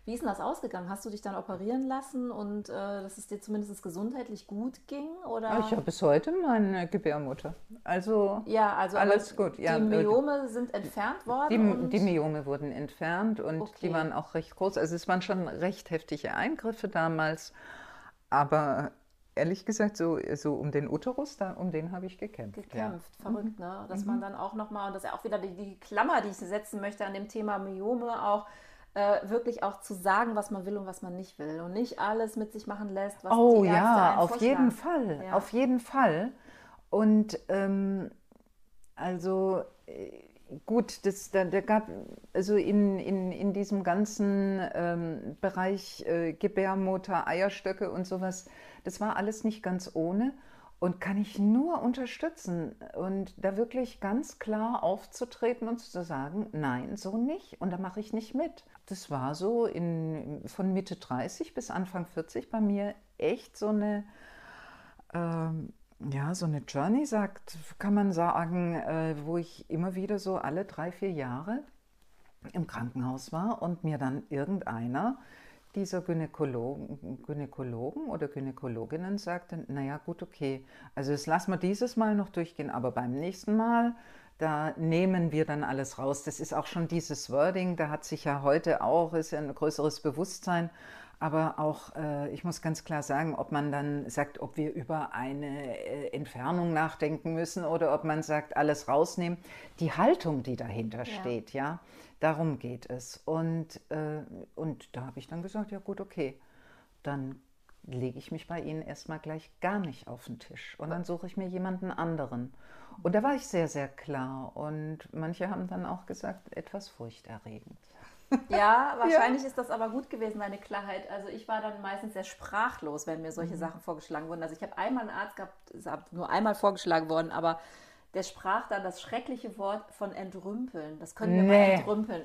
Wie ist denn das ausgegangen? Hast du dich dann operieren lassen und äh, dass es dir zumindest gesundheitlich gut ging? Oder? Ah, ich habe bis heute meine Gebärmutter. Also, ja, also alles gut. Ja, die Myome sind entfernt worden? Die, die Myome wurden entfernt und okay. die waren auch recht groß. Also es waren schon recht heftige Eingriffe damals. Aber ehrlich gesagt, so, so um den Uterus, da, um den habe ich gekämpft. Gekämpft, ja. verrückt, ne? Dass mhm. man dann auch nochmal, und das ist ja auch wieder die, die, Klammer, die ich setzen möchte an dem Thema Myome, auch äh, wirklich auch zu sagen, was man will und was man nicht will. Und nicht alles mit sich machen lässt, was oh, die Ärzte ja, auf jeden Fall, ja. auf jeden Fall. Und ähm, also äh, gut, das, da, da, gab, also in, in, in diesem ganzen ähm, Bereich äh, Gebärmutter, Eierstöcke und sowas, das war alles nicht ganz ohne und kann ich nur unterstützen und da wirklich ganz klar aufzutreten und zu sagen, nein, so nicht und da mache ich nicht mit. Das war so in, von Mitte 30 bis Anfang 40 bei mir echt so eine ähm, ja, so eine Journey sagt, kann man sagen, äh, wo ich immer wieder so alle drei, vier Jahre im Krankenhaus war und mir dann irgendeiner dieser Gynäkologen, Gynäkologen oder Gynäkologinnen sagte, naja gut, okay, also das lassen wir dieses Mal noch durchgehen, aber beim nächsten Mal, da nehmen wir dann alles raus. Das ist auch schon dieses Wording, da hat sich ja heute auch, ist ja ein größeres Bewusstsein, aber auch, äh, ich muss ganz klar sagen, ob man dann sagt, ob wir über eine äh, Entfernung nachdenken müssen oder ob man sagt, alles rausnehmen. Die Haltung, die dahinter ja. steht, ja, darum geht es. Und, äh, und da habe ich dann gesagt, ja gut, okay, dann lege ich mich bei Ihnen erstmal gleich gar nicht auf den Tisch und dann suche ich mir jemanden anderen. Und da war ich sehr, sehr klar. Und manche haben dann auch gesagt, etwas furchterregend. Ja, wahrscheinlich ja. ist das aber gut gewesen, deine Klarheit. Also ich war dann meistens sehr sprachlos, wenn mir solche mhm. Sachen vorgeschlagen wurden. Also ich habe einmal einen Arzt gehabt, es ist nur einmal vorgeschlagen worden, aber der sprach dann das schreckliche Wort von entrümpeln. Das können wir nee. mal entrümpeln.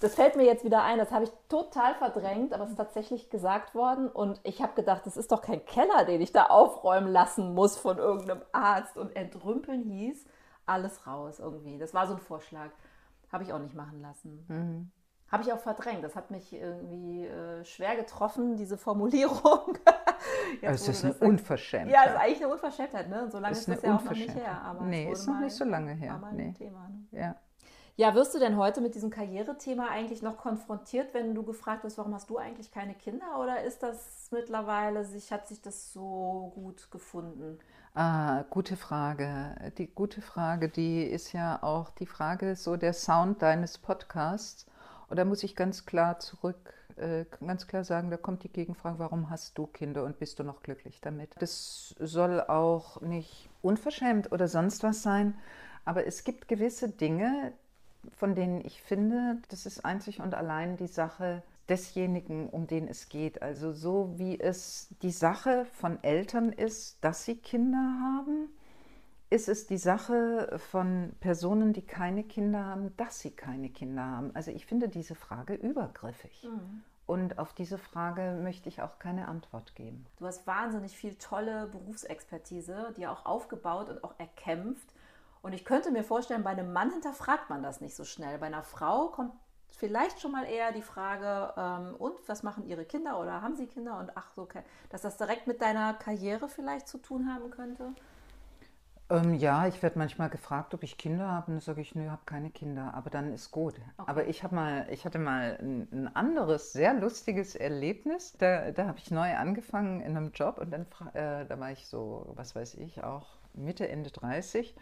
Das fällt mir jetzt wieder ein, das habe ich total verdrängt, aber es ist tatsächlich gesagt worden. Und ich habe gedacht, das ist doch kein Keller, den ich da aufräumen lassen muss von irgendeinem Arzt. Und entrümpeln hieß alles raus irgendwie. Das war so ein Vorschlag. Habe ich auch nicht machen lassen. Mhm. Habe ich auch verdrängt. Das hat mich irgendwie äh, schwer getroffen, diese Formulierung. Jetzt, es ist eine Unverschämtheit. Ja, es ist eigentlich eine Unverschämtheit. Ne? So lange ist, ist das ja auch noch nicht her. Aber nee, ist noch nicht so lange her. Nee. Thema, ne? ja. ja, wirst du denn heute mit diesem Karrierethema eigentlich noch konfrontiert, wenn du gefragt wirst, warum hast du eigentlich keine Kinder? Oder ist das mittlerweile, sich, hat sich das so gut gefunden? Ah, gute Frage. Die gute Frage, die ist ja auch die Frage, so der Sound deines Podcasts. Und da muss ich ganz klar zurück, äh, ganz klar sagen, da kommt die Gegenfrage, warum hast du Kinder und bist du noch glücklich damit? Das soll auch nicht unverschämt oder sonst was sein, aber es gibt gewisse Dinge, von denen ich finde, das ist einzig und allein die Sache desjenigen, um den es geht. Also so wie es die Sache von Eltern ist, dass sie Kinder haben, ist es die Sache von Personen, die keine Kinder haben, dass sie keine Kinder haben? Also ich finde diese Frage übergriffig. Mhm. Und auf diese Frage möchte ich auch keine Antwort geben. Du hast wahnsinnig viel tolle Berufsexpertise, die auch aufgebaut und auch erkämpft. Und ich könnte mir vorstellen, bei einem Mann hinterfragt man das nicht so schnell. Bei einer Frau kommt vielleicht schon mal eher die Frage, ähm, und was machen ihre Kinder oder haben sie Kinder? Und ach so, dass das direkt mit deiner Karriere vielleicht zu tun haben könnte? Ähm, ja, ich werde manchmal gefragt, ob ich Kinder habe. Und dann sage ich, nö, ich habe keine Kinder. Aber dann ist gut. Okay. Aber ich, mal, ich hatte mal ein, ein, anderes, sehr lustiges Erlebnis. Da, da habe ich neu angefangen in einem Job und dann äh, da war ich so, was weiß ich, auch Mitte, Ende 30.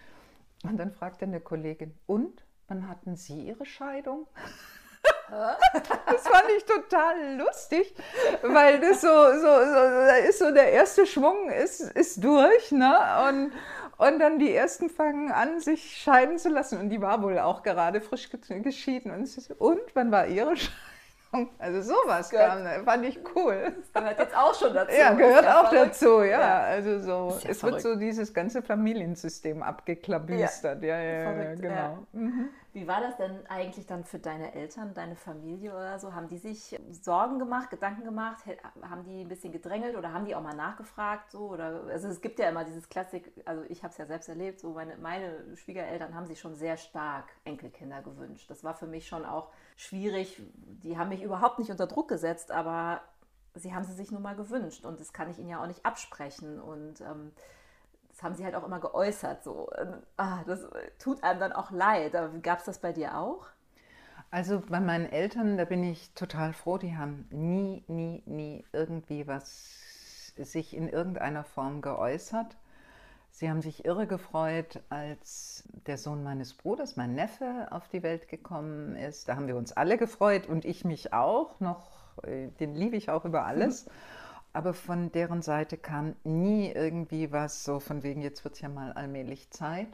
Und dann fragte eine Kollegin, und wann hatten Sie Ihre Scheidung? das fand ich total lustig, weil das so, so, so, ist so der erste Schwung ist, ist durch, ne? Und, und dann die ersten fangen an, sich scheiden zu lassen. Und die war wohl auch gerade frisch geschieden. Und, so, und wann war ihre Scheidung? Also sowas kam, fand ich cool. Das gehört jetzt auch schon dazu. Ja, gehört ja auch verrückt. dazu, ja. ja. Also so, ja es verrückt. wird so dieses ganze Familiensystem abgeklabüstert. Ja, ja, ja, genau. Mhm. Wie war das denn eigentlich dann für deine Eltern, deine Familie oder so? Haben die sich Sorgen gemacht, Gedanken gemacht? Haben die ein bisschen gedrängelt oder haben die auch mal nachgefragt? So? Oder, also es gibt ja immer dieses Klassik, also ich habe es ja selbst erlebt, so meine, meine Schwiegereltern haben sich schon sehr stark Enkelkinder gewünscht. Das war für mich schon auch schwierig. Die haben mich überhaupt nicht unter Druck gesetzt, aber sie haben sie sich nun mal gewünscht und das kann ich ihnen ja auch nicht absprechen. Und ähm, das haben sie halt auch immer geäußert. So, ah, das tut einem dann auch leid. Gab es das bei dir auch? Also bei meinen Eltern, da bin ich total froh, die haben nie, nie, nie irgendwie was sich in irgendeiner Form geäußert. Sie haben sich irre gefreut, als der Sohn meines Bruders, mein Neffe, auf die Welt gekommen ist. Da haben wir uns alle gefreut und ich mich auch noch. Äh, den liebe ich auch über alles. Aber von deren Seite kam nie irgendwie was so von wegen, jetzt wird es ja mal allmählich Zeit.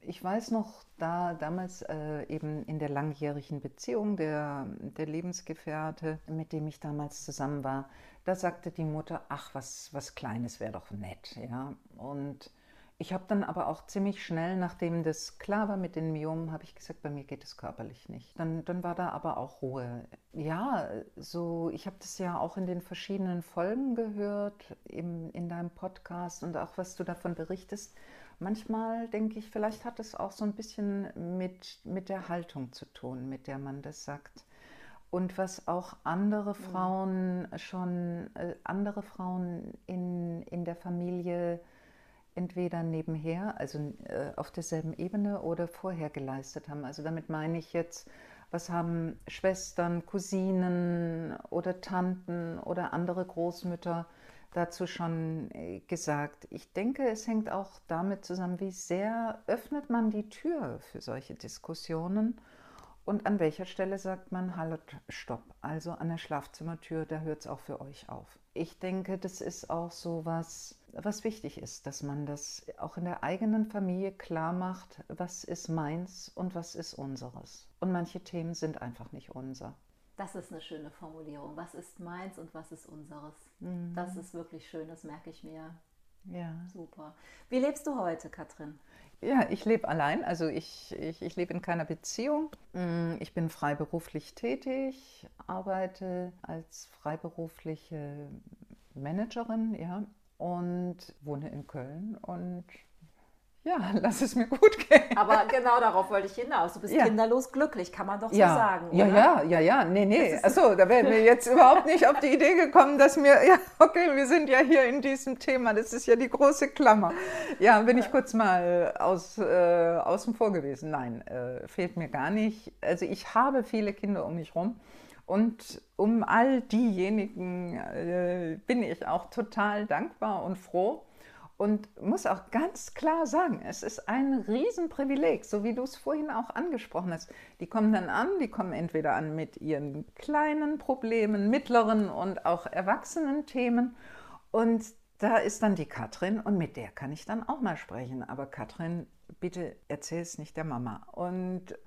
Ich weiß noch, da damals äh, eben in der langjährigen Beziehung der, der Lebensgefährte, mit dem ich damals zusammen war, da sagte die Mutter, ach, was, was Kleines wäre doch nett. Ja? Und ich habe dann aber auch ziemlich schnell, nachdem das klar war mit den Myomen, habe ich gesagt, bei mir geht es körperlich nicht. Dann, dann war da aber auch Ruhe. Ja, so, ich habe das ja auch in den verschiedenen Folgen gehört, im, in deinem Podcast und auch was du davon berichtest. Manchmal denke ich, vielleicht hat es auch so ein bisschen mit, mit der Haltung zu tun, mit der man das sagt und was auch andere mhm. Frauen schon, äh, andere Frauen in, in der Familie entweder nebenher, also äh, auf derselben Ebene oder vorher geleistet haben. Also damit meine ich jetzt, was haben Schwestern, Cousinen oder Tanten oder andere Großmütter dazu schon äh, gesagt. Ich denke, es hängt auch damit zusammen, wie sehr öffnet man die Tür für solche Diskussionen und an welcher Stelle sagt man, halt, stopp. Also an der Schlafzimmertür, da hört es auch für euch auf. Ich denke, das ist auch so was, was wichtig ist, dass man das auch in der eigenen Familie klar macht, was ist meins und was ist unseres. Und manche Themen sind einfach nicht unser. Das ist eine schöne Formulierung. Was ist meins und was ist unseres? Mhm. Das ist wirklich schön, das merke ich mir. Ja. Super. Wie lebst du heute, Katrin? Ja, ich lebe allein, also ich, ich, ich lebe in keiner Beziehung. Mm, ich bin freiberuflich tätig, arbeite als freiberufliche Managerin, ja, und wohne in Köln und ja, lass es mir gut gehen. Aber genau darauf wollte ich hinaus. Du bist ja. kinderlos glücklich, kann man doch so ja. sagen. Ja, oder? ja, ja, ja. Nee, nee. Achso, da wären wir jetzt überhaupt nicht auf die Idee gekommen, dass mir, ja, okay, wir sind ja hier in diesem Thema. Das ist ja die große Klammer. Ja, bin ich kurz mal aus, äh, außen vor gewesen. Nein, äh, fehlt mir gar nicht. Also ich habe viele Kinder um mich rum. Und um all diejenigen äh, bin ich auch total dankbar und froh und muss auch ganz klar sagen, es ist ein Riesenprivileg, so wie du es vorhin auch angesprochen hast. Die kommen dann an, die kommen entweder an mit ihren kleinen Problemen, mittleren und auch erwachsenen Themen. Und da ist dann die Katrin und mit der kann ich dann auch mal sprechen. Aber Katrin, bitte erzähl es nicht der Mama. Und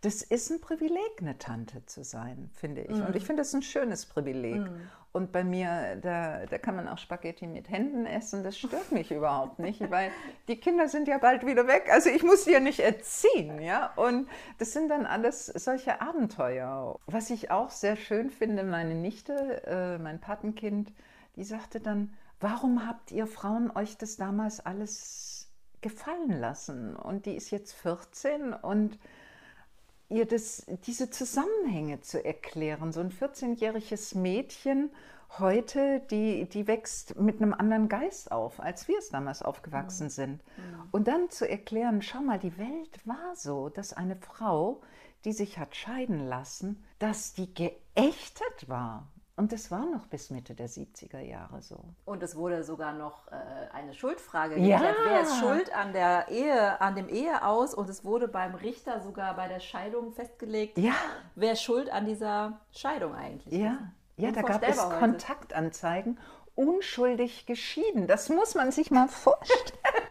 das ist ein Privileg, eine Tante zu sein, finde ich. Mm. Und ich finde es ein schönes Privileg. Mm. Und bei mir, da, da kann man auch Spaghetti mit Händen essen. Das stört mich überhaupt nicht, weil die Kinder sind ja bald wieder weg. Also ich muss die ja nicht erziehen, ja. Und das sind dann alles solche Abenteuer. Was ich auch sehr schön finde, meine Nichte, äh, mein Patenkind, die sagte dann, warum habt ihr Frauen euch das damals alles gefallen lassen? Und die ist jetzt 14 und ihr das, diese Zusammenhänge zu erklären. So ein 14-jähriges Mädchen heute, die, die wächst mit einem anderen Geist auf, als wir es damals aufgewachsen mhm. sind. Mhm. Und dann zu erklären, schau mal, die Welt war so, dass eine Frau, die sich hat scheiden lassen, dass die geächtet war. Und das war noch bis Mitte der 70er Jahre so. Und es wurde sogar noch äh, eine Schuldfrage geklärt. Ja. Wer ist schuld an der Ehe, an dem Eheaus? Und es wurde beim Richter sogar bei der Scheidung festgelegt, ja. wer schuld an dieser Scheidung eigentlich ja. ist. Ja, da gab es heute. Kontaktanzeigen. Unschuldig geschieden. Das muss man sich mal vorstellen.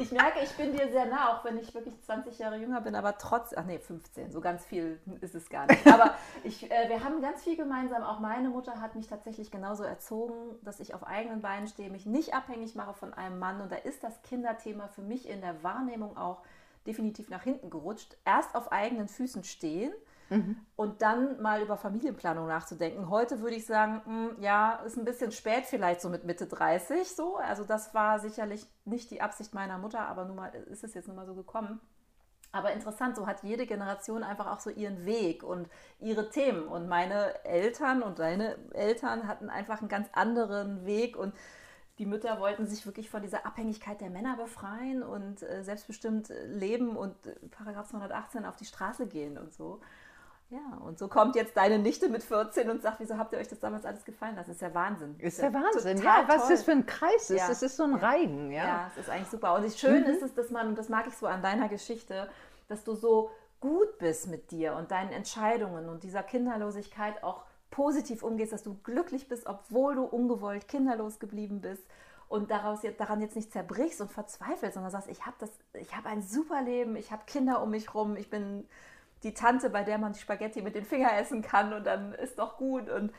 ich merke, ich bin dir sehr nah, auch wenn ich wirklich 20 Jahre jünger bin, aber trotz, ach nee, 15, so ganz viel ist es gar nicht. Aber ich, äh, wir haben ganz viel gemeinsam. Auch meine Mutter hat mich tatsächlich genauso erzogen, dass ich auf eigenen Beinen stehe, mich nicht abhängig mache von einem Mann. Und da ist das Kinderthema für mich in der Wahrnehmung auch definitiv nach hinten gerutscht. Erst auf eigenen Füßen stehen Und dann mal über Familienplanung nachzudenken. Heute würde ich sagen, mh, hm, ja, ist ein bisschen spät, vielleicht so mit Mitte 30 so. Also das war sicherlich nicht die Absicht meiner Mutter, aber nun mal ist es jetzt nun mal so gekommen. Aber interessant, so hat jede Generation einfach auch so ihren Weg und ihre Themen. Und meine Eltern und deine Eltern hatten einfach einen ganz anderen Weg und die Mütter wollten sich wirklich von dieser Abhängigkeit der Männer befreien und äh, selbstbestimmt leben und äh, Paragraph 218 auf die Straße gehen und so. Ja, und so kommt jetzt deine Nichte mit 14 und sagt, wieso habt ihr euch das damals alles gefallen lassen? Das ist ja Wahnsinn. Ist ja Wahnsinn, ja, was das für ein Kreis ist. Ja. Es ist so ein Reigen, ja. Ja, es ist eigentlich super. Und schön mhm. ist es, dass man, und das mag ich so an deiner Geschichte, dass du so gut bist mit dir und deinen Entscheidungen und dieser Kinderlosigkeit auch positiv umgehst, dass du glücklich bist, obwohl du ungewollt kinderlos geblieben bist und daraus jetzt, daran jetzt nicht zerbrichst und verzweifelst, sondern sagst, ich habe das, ich habe ein super Leben, ich habe Kinder um mich rum, ich bin die Tante, bei der man Spaghetti mit den Fingern essen kann und dann ist doch gut. Und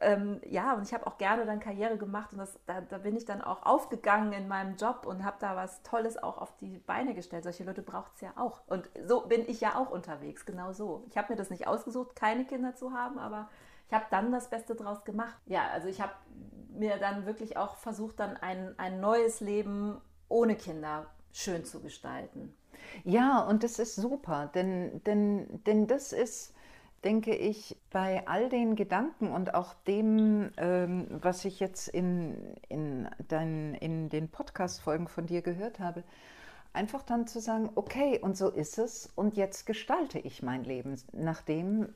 ähm, ja, und ich habe auch gerne dann Karriere gemacht und das, da, da, bin ich dann auch aufgegangen in meinem Job und habe da was Tolles auch auf die Beine gestellt. Solche Leute braucht es ja auch. Und so bin ich ja auch unterwegs, genau so. Ich habe mir das nicht ausgesucht, keine Kinder zu haben, aber ich habe dann das Beste draus gemacht. Ja, also ich habe mir dann wirklich auch versucht, dann ein, ein neues Leben ohne Kinder schön zu gestalten. Ja, und das ist super, denn, denn, denn das ist, denke ich, bei all den Gedanken und auch dem, ähm, was ich jetzt in, in, dein, in den Podcast-Folgen von dir gehört habe, einfach dann zu sagen, okay, und so ist es und jetzt gestalte ich mein Leben nach dem,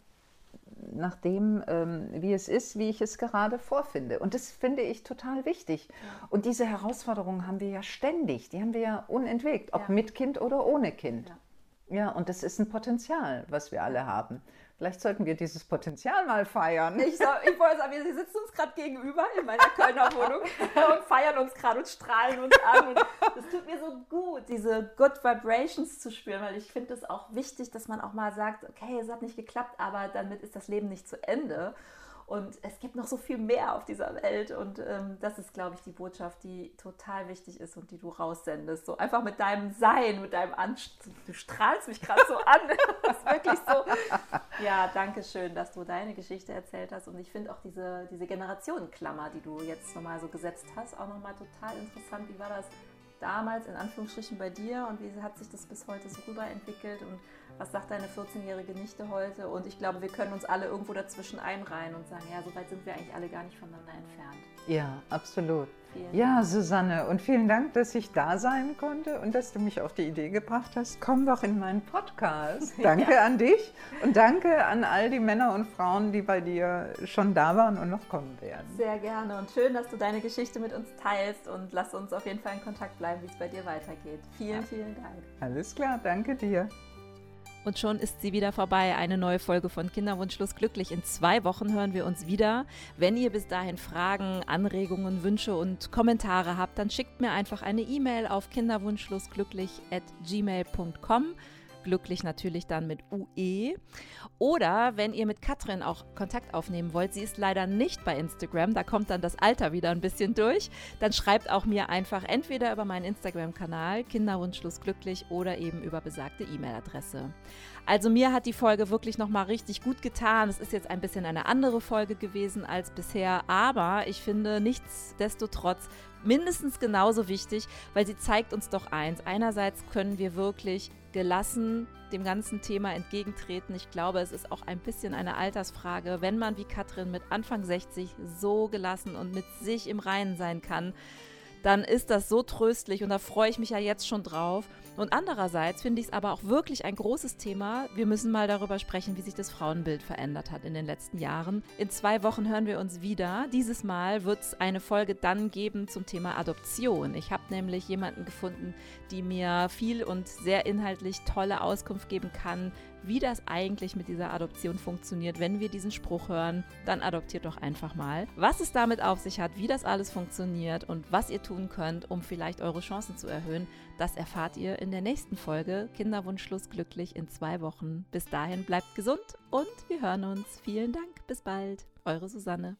nach dem, ähm, wie es ist, wie ich es gerade vorfinde. Und das finde ich total wichtig. Ja. Und diese Herausforderungen haben wir ja ständig, die haben wir ja unentwegt, ob ja. mit Kind oder ohne Kind. Ja. Ja, und das ist ein Potenzial, was wir alle haben. Vielleicht sollten wir dieses Potenzial mal feiern. Ich, so, ich wollte sagen, wir sitzen uns gerade gegenüber in meiner Kölner Wohnung und feiern uns gerade und strahlen uns an. Und das tut mir so gut, diese Good Vibrations zu spüren, weil ich finde es auch wichtig, dass man auch mal sagt, okay, es hat nicht geklappt, aber damit ist das Leben nicht zu Ende. Und es gibt noch so viel mehr auf dieser Welt. Und ähm, das ist, glaube ich, die Botschaft, die total wichtig ist und die du raussendest. So einfach mit deinem Sein, mit deinem Anst Du strahlst mich gerade so an. das ist wirklich so. Ja, danke schön, dass du deine Geschichte erzählt hast. Und ich finde auch diese, diese Generationenklammer, die du jetzt nochmal so gesetzt hast, auch nochmal total interessant. Wie war das damals in Anführungsstrichen bei dir und wie hat sich das bis heute so rüberentwickelt? Und was sagt deine 14-jährige Nichte heute? Und ich glaube, wir können uns alle irgendwo dazwischen einreihen und sagen, ja, so weit sind wir eigentlich alle gar nicht voneinander entfernt. Ja, absolut. Vielen ja, Dank. Susanne, und vielen Dank, dass ich da sein konnte und dass du mich auf die Idee gebracht hast, komm doch in meinen Podcast. Danke ja. an dich und danke an all die Männer und Frauen, die bei dir schon da waren und noch kommen werden. Sehr gerne und schön, dass du deine Geschichte mit uns teilst und lass uns auf jeden Fall in Kontakt bleiben, wie es bei dir weitergeht. Vielen, ja. vielen Dank. Alles klar, danke dir. Und schon ist sie wieder vorbei. Eine neue Folge von Kinderwunschlos glücklich. In zwei Wochen hören wir uns wieder. Wenn ihr bis dahin Fragen, Anregungen, Wünsche und Kommentare habt, dann schickt mir einfach eine E-Mail auf kinderwunschlosglücklich at gmail.com glücklich natürlich dann mit UE. Oder wenn ihr mit Katrin auch Kontakt aufnehmen wollt, sie ist leider nicht bei Instagram, da kommt dann das Alter wieder ein bisschen durch, dann schreibt auch mir einfach entweder über meinen Instagram-Kanal Kinderwunschlos glücklich oder eben über besagte E-Mail-Adresse. Also mir hat die Folge wirklich nochmal richtig gut getan. Es ist jetzt ein bisschen eine andere Folge gewesen als bisher, aber ich finde nichtsdestotrotz mindestens genauso wichtig, weil sie zeigt uns doch eins. Einerseits können wir wirklich gelassen dem ganzen Thema entgegentreten. Ich glaube, es ist auch ein bisschen eine Altersfrage, wenn man wie Katrin mit Anfang 60 so gelassen und mit sich im Reinen sein kann, dann ist das so tröstlich und da freue ich mich ja jetzt schon drauf. Und andererseits finde ich es aber auch wirklich ein großes Thema. Wir müssen mal darüber sprechen, wie sich das Frauenbild verändert hat in den letzten Jahren. In zwei Wochen hören wir uns wieder. Dieses Mal wird es eine Folge dann geben zum Thema Adoption. Ich habe nämlich jemanden gefunden, die mir viel und sehr inhaltlich tolle Auskunft geben kann, wie das eigentlich mit dieser Adoption funktioniert. Wenn wir diesen Spruch hören, dann adoptiert doch einfach mal. Was es damit auf sich hat, wie das alles funktioniert und was ihr tun könnt, um vielleicht eure Chancen zu erhöhen, das erfahrt ihr in der nächsten Folge Kinderwunschlos glücklich in zwei Wochen. Bis dahin bleibt gesund und wir hören uns. Vielen Dank. Bis bald. Eure Susanne.